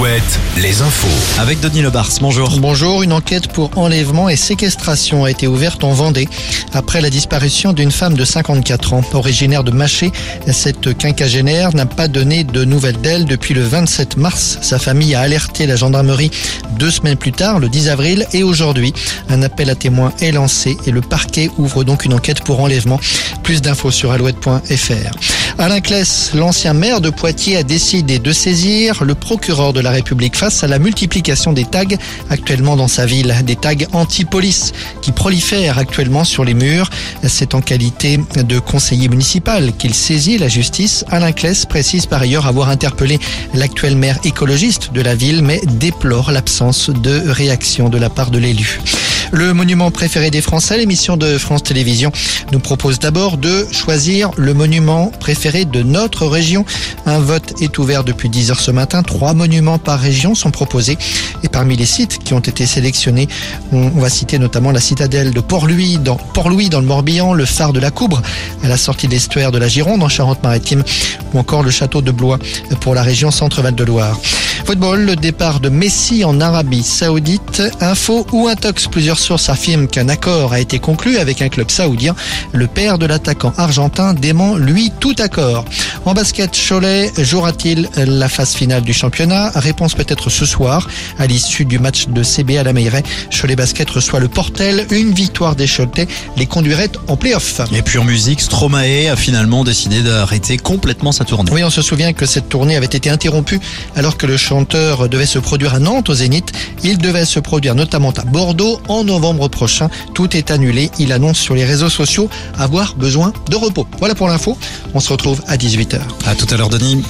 Alouette, les infos. Avec Denis Lebars, bonjour. Bonjour, une enquête pour enlèvement et séquestration a été ouverte en Vendée après la disparition d'une femme de 54 ans. Originaire de Maché, cette quinquagénaire n'a pas donné de nouvelles d'elle depuis le 27 mars. Sa famille a alerté la gendarmerie deux semaines plus tard, le 10 avril, et aujourd'hui, un appel à témoins est lancé et le parquet ouvre donc une enquête pour enlèvement. Plus d'infos sur alouette.fr. Alain Kless, l'ancien maire de Poitiers, a décidé de saisir le procureur de la République face à la multiplication des tags actuellement dans sa ville. Des tags anti-police qui prolifèrent actuellement sur les murs. C'est en qualité de conseiller municipal qu'il saisit la justice. Alain Kless précise par ailleurs avoir interpellé l'actuel maire écologiste de la ville, mais déplore l'absence de réaction de la part de l'élu. Le monument préféré des Français, l'émission de France Télévisions, nous propose d'abord de choisir le monument préféré de notre région. Un vote est ouvert depuis 10 heures ce matin. Trois monuments par région sont proposés. Et parmi les sites qui ont été sélectionnés, on va citer notamment la citadelle de Port-Louis dans, le Morbihan, le phare de la Coubre à la sortie de l'estuaire de la Gironde en Charente-Maritime ou encore le château de Blois pour la région Centre-Val de Loire. Football, le départ de Messi en Arabie Saoudite. Info ou intox, plusieurs sources affirment qu'un accord a été conclu avec un club saoudien. Le père de l'attaquant argentin dément, lui, tout accord. En basket, Cholet jouera-t-il la phase finale du championnat? Réponse peut-être ce soir. À l'issue du match de CB à la Meilleray, Cholet Basket reçoit le Portel. Une victoire des Choletais les conduirait en play-off. Et puis en musique, Stromae a finalement décidé d'arrêter complètement sa tournée. Oui, on se souvient que cette tournée avait été interrompue alors que le chanteur devait se produire à Nantes au Zénith. Il devait se produire notamment à Bordeaux en novembre prochain. Tout est annulé. Il annonce sur les réseaux sociaux avoir besoin de repos. Voilà pour l'info. On se retrouve à 18h. À tout à l'heure, Denis.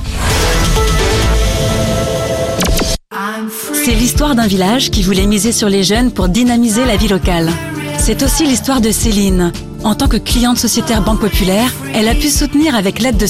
C'est l'histoire d'un village qui voulait miser sur les jeunes pour dynamiser la vie locale. C'est aussi l'histoire de Céline. En tant que cliente sociétaire Banque Populaire, elle a pu soutenir avec l'aide de